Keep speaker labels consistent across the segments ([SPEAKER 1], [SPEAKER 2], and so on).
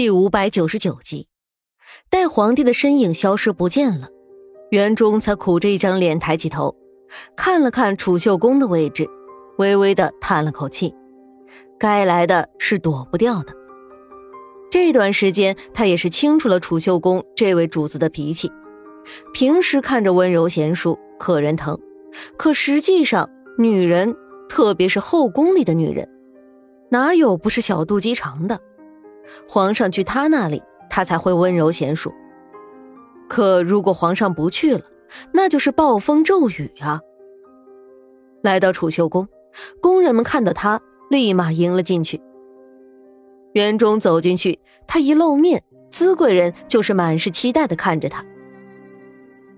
[SPEAKER 1] 第五百九十九集，待皇帝的身影消失不见了，袁忠才苦着一张脸抬起头，看了看储秀宫的位置，微微的叹了口气。该来的是躲不掉的。这段时间，他也是清楚了储秀宫这位主子的脾气。平时看着温柔贤淑，可人疼，可实际上，女人，特别是后宫里的女人，哪有不是小肚鸡肠的？皇上去他那里，他才会温柔娴熟。可如果皇上不去了，那就是暴风骤雨啊！来到储秀宫，宫人们看到他，立马迎了进去。元忠走进去，他一露面，资贵人就是满是期待的看着他。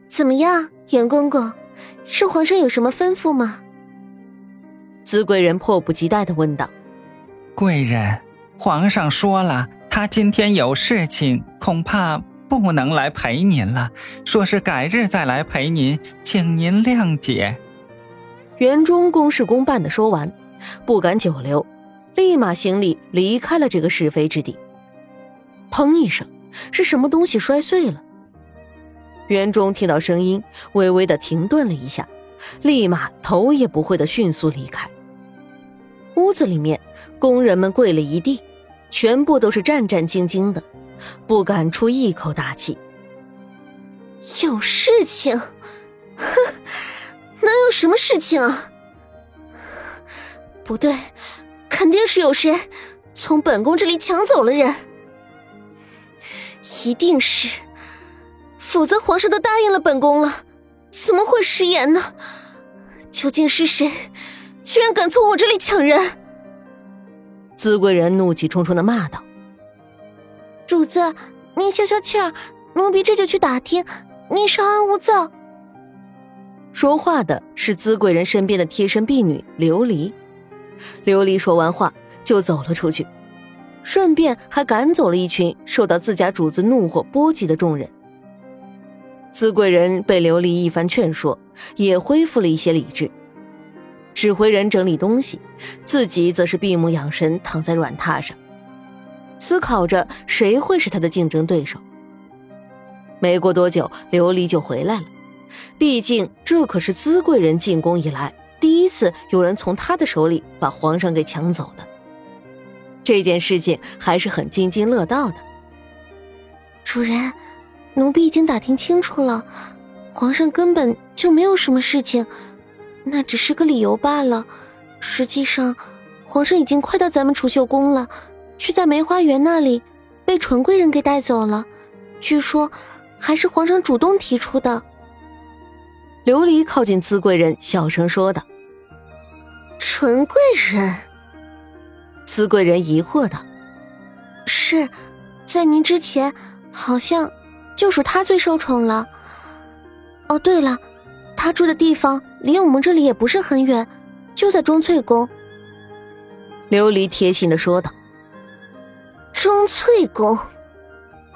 [SPEAKER 2] 怎么样，袁公公，是皇上有什么吩咐吗？
[SPEAKER 1] 资贵人迫不及待的问道。
[SPEAKER 3] 贵人。皇上说了，他今天有事情，恐怕不能来陪您了。说是改日再来陪您，请您谅解。
[SPEAKER 1] 园中公事公办的说完，不敢久留，立马行礼离开了这个是非之地。砰一声，是什么东西摔碎了？园中听到声音，微微的停顿了一下，立马头也不回的迅速离开。屋子里面，工人们跪了一地。全部都是战战兢兢的，不敢出一口大气。
[SPEAKER 2] 有事情？哼，能有什么事情啊？不对，肯定是有谁从本宫这里抢走了人，一定是，否则皇上都答应了本宫了，怎么会食言呢？究竟是谁，居然敢从我这里抢人？
[SPEAKER 1] 资贵人怒气冲冲的骂道：“
[SPEAKER 2] 主子，您消消气儿，奴婢这就去打听，您稍安勿躁。”
[SPEAKER 1] 说话的是资贵人身边的贴身婢女琉璃。琉璃说完话就走了出去，顺便还赶走了一群受到自家主子怒火波及的众人。资贵人被琉璃一番劝说，也恢复了一些理智。指挥人整理东西，自己则是闭目养神，躺在软榻上，思考着谁会是他的竞争对手。没过多久，琉璃就回来了。毕竟这可是资贵人进宫以来第一次有人从他的手里把皇上给抢走的，这件事情还是很津津乐道的。
[SPEAKER 2] 主人，奴婢已经打听清楚了，皇上根本就没有什么事情。那只是个理由罢了，实际上，皇上已经快到咱们储秀宫了，却在梅花园那里被纯贵人给带走了。据说，还是皇上主动提出的。
[SPEAKER 1] 琉璃靠近资贵人，小声说道：“
[SPEAKER 2] 纯贵人。”
[SPEAKER 1] 资贵人疑惑道：“
[SPEAKER 2] 是，在您之前，好像就属他最受宠了。哦，对了。”他住的地方离我们这里也不是很远，就在钟翠宫。
[SPEAKER 1] 琉璃贴心的说道：“
[SPEAKER 2] 钟翠宫，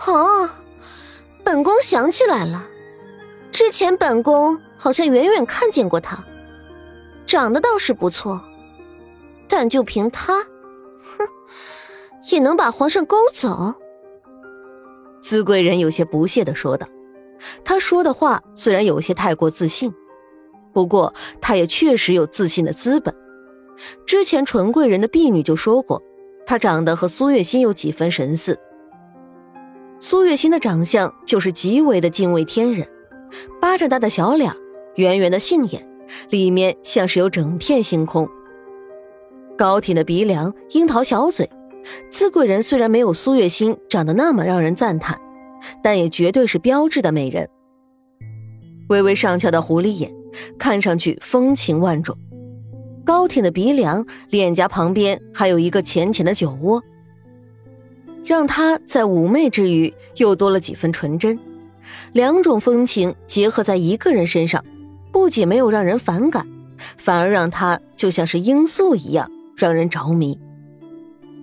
[SPEAKER 2] 哦，本宫想起来了，之前本宫好像远远看见过他，长得倒是不错，但就凭他，哼，也能把皇上勾走？”
[SPEAKER 1] 资贵人有些不屑的说道。他说的话虽然有些太过自信，不过他也确实有自信的资本。之前纯贵人的婢女就说过，她长得和苏月心有几分神似。苏月心的长相就是极为的敬畏天人，巴掌大的小脸，圆圆的杏眼，里面像是有整片星空。高挺的鼻梁，樱桃小嘴，资贵人虽然没有苏月心长得那么让人赞叹。但也绝对是标致的美人，微微上翘的狐狸眼，看上去风情万种；高挺的鼻梁，脸颊旁边还有一个浅浅的酒窝，让她在妩媚之余又多了几分纯真。两种风情结合在一个人身上，不仅没有让人反感，反而让她就像是罂粟一样让人着迷。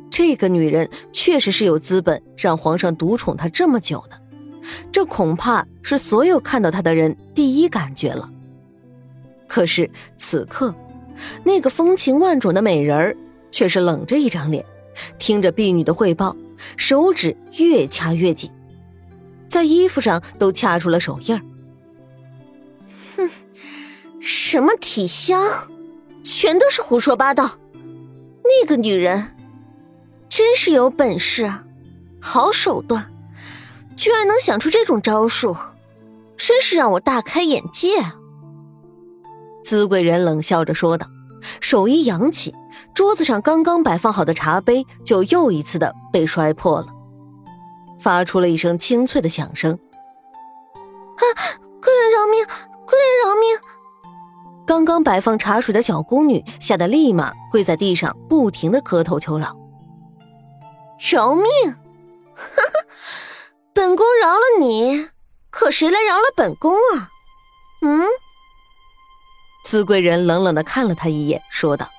[SPEAKER 1] 这个女人确实是有资本让皇上独宠她这么久的，这恐怕是所有看到她的人第一感觉了。可是此刻，那个风情万种的美人儿却是冷着一张脸，听着婢女的汇报，手指越掐越紧，在衣服上都掐出了手印儿。
[SPEAKER 2] 哼，什么体香，全都是胡说八道。那个女人真是有本事啊，好手段，居然能想出这种招数，真是让我大开眼界啊！
[SPEAKER 1] 资贵人冷笑着说道，手一扬起，桌子上刚刚摆放好的茶杯就又一次的被摔破了，发出了一声清脆的响声。
[SPEAKER 2] 啊！贵人饶命！贵人饶命！
[SPEAKER 1] 刚刚摆放茶水的小宫女吓得立马跪在地上，不停的磕头求饶。
[SPEAKER 2] 饶命！哈哈，本宫饶了你，可谁来饶了本宫啊？嗯？
[SPEAKER 1] 资贵人冷冷的看了他一眼，说道：“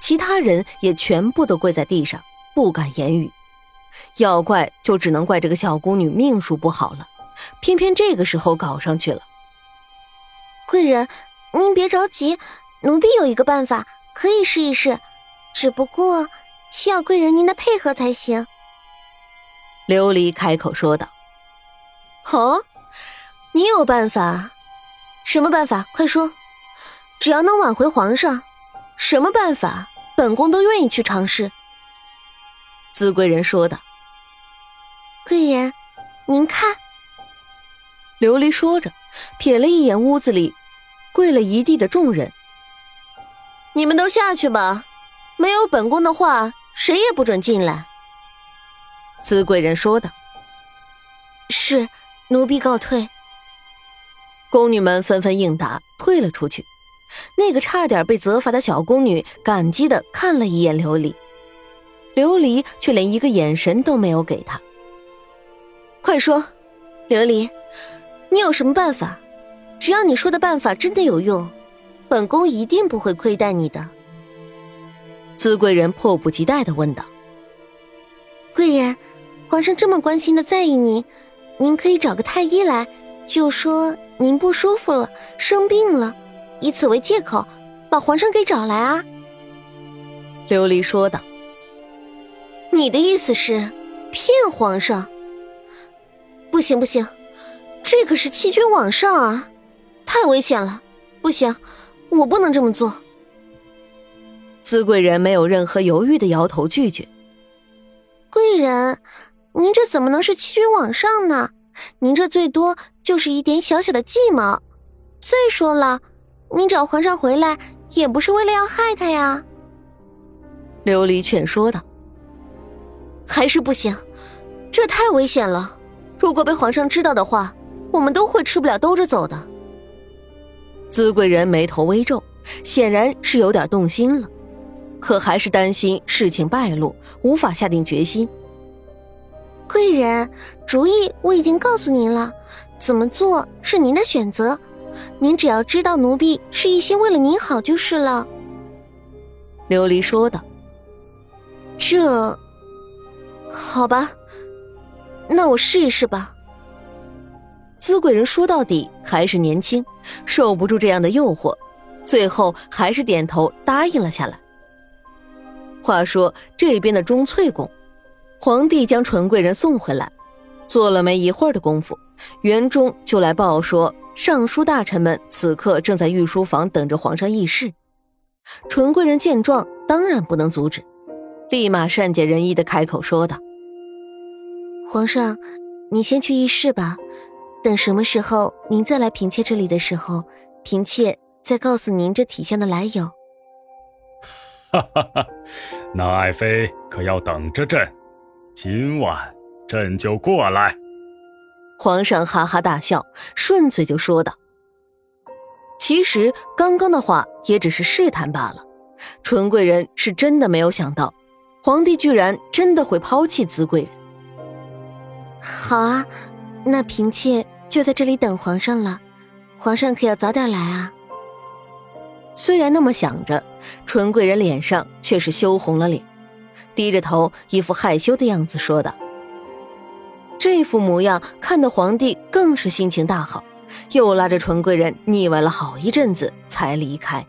[SPEAKER 1] 其他人也全部都跪在地上，不敢言语。要怪就只能怪这个小宫女命数不好了，偏偏这个时候搞上去了。”
[SPEAKER 2] 贵人。您别着急，奴婢有一个办法，可以试一试，只不过需要贵人您的配合才行。
[SPEAKER 1] 琉璃开口说道：“
[SPEAKER 2] 哦，你有办法？什么办法？快说！只要能挽回皇上，什么办法，本宫都愿意去尝试。”
[SPEAKER 1] 资贵人说道：“
[SPEAKER 2] 贵人，您看。”
[SPEAKER 1] 琉璃说着，瞥了一眼屋子里。跪了一地的众人，
[SPEAKER 2] 你们都下去吧，没有本宫的话，谁也不准进来。”
[SPEAKER 1] 资贵人说道。
[SPEAKER 2] “是，奴婢告退。”
[SPEAKER 1] 宫女们纷纷应答，退了出去。那个差点被责罚的小宫女感激的看了一眼琉璃，琉璃却连一个眼神都没有给他。
[SPEAKER 2] 快说，琉璃，你有什么办法？只要你说的办法真的有用，本宫一定不会亏待你的。”
[SPEAKER 1] 资贵人迫不及待的问道。
[SPEAKER 2] “贵人，皇上这么关心的在意您，您可以找个太医来，就说您不舒服了，生病了，以此为借口，把皇上给找来啊。”
[SPEAKER 1] 琉璃说道。
[SPEAKER 2] “你的意思是骗皇上？不行不行，这可是欺君罔上啊！”太危险了，不行，我不能这么做。
[SPEAKER 1] 资贵人没有任何犹豫的摇头拒绝。
[SPEAKER 2] 贵人，您这怎么能是欺君罔上呢？您这最多就是一点小小的计谋。再说了，您找皇上回来也不是为了要害他呀。
[SPEAKER 1] 琉璃劝说道。
[SPEAKER 2] 还是不行，这太危险了。如果被皇上知道的话，我们都会吃不了兜着走的。
[SPEAKER 1] 资贵人眉头微皱，显然是有点动心了，可还是担心事情败露，无法下定决心。
[SPEAKER 2] 贵人，主意我已经告诉您了，怎么做是您的选择，您只要知道奴婢是一心为了您好就是了。”
[SPEAKER 1] 琉璃说道。
[SPEAKER 2] “这，好吧，那我试一试吧。”
[SPEAKER 1] 资贵人说到底还是年轻，受不住这样的诱惑，最后还是点头答应了下来。话说这边的钟粹宫，皇帝将纯贵人送回来，做了没一会儿的功夫，园中就来报说，尚书大臣们此刻正在御书房等着皇上议事。纯贵人见状，当然不能阻止，立马善解人意的开口说道：“
[SPEAKER 2] 皇上，你先去议事吧。”等什么时候您再来嫔妾这里的时候，嫔妾再告诉您这体香的来由。
[SPEAKER 4] 哈哈哈，那爱妃可要等着朕，今晚朕就过来。
[SPEAKER 1] 皇上哈哈大笑，顺嘴就说道：“其实刚刚的话也只是试探罢了。纯贵人是真的没有想到，皇帝居然真的会抛弃资贵人。
[SPEAKER 2] 好啊，那嫔妾。”就在这里等皇上了，皇上可要早点来啊！
[SPEAKER 1] 虽然那么想着，纯贵人脸上却是羞红了脸，低着头，一副害羞的样子，说道：“这副模样看得皇帝更是心情大好，又拉着纯贵人腻歪了好一阵子才离开。”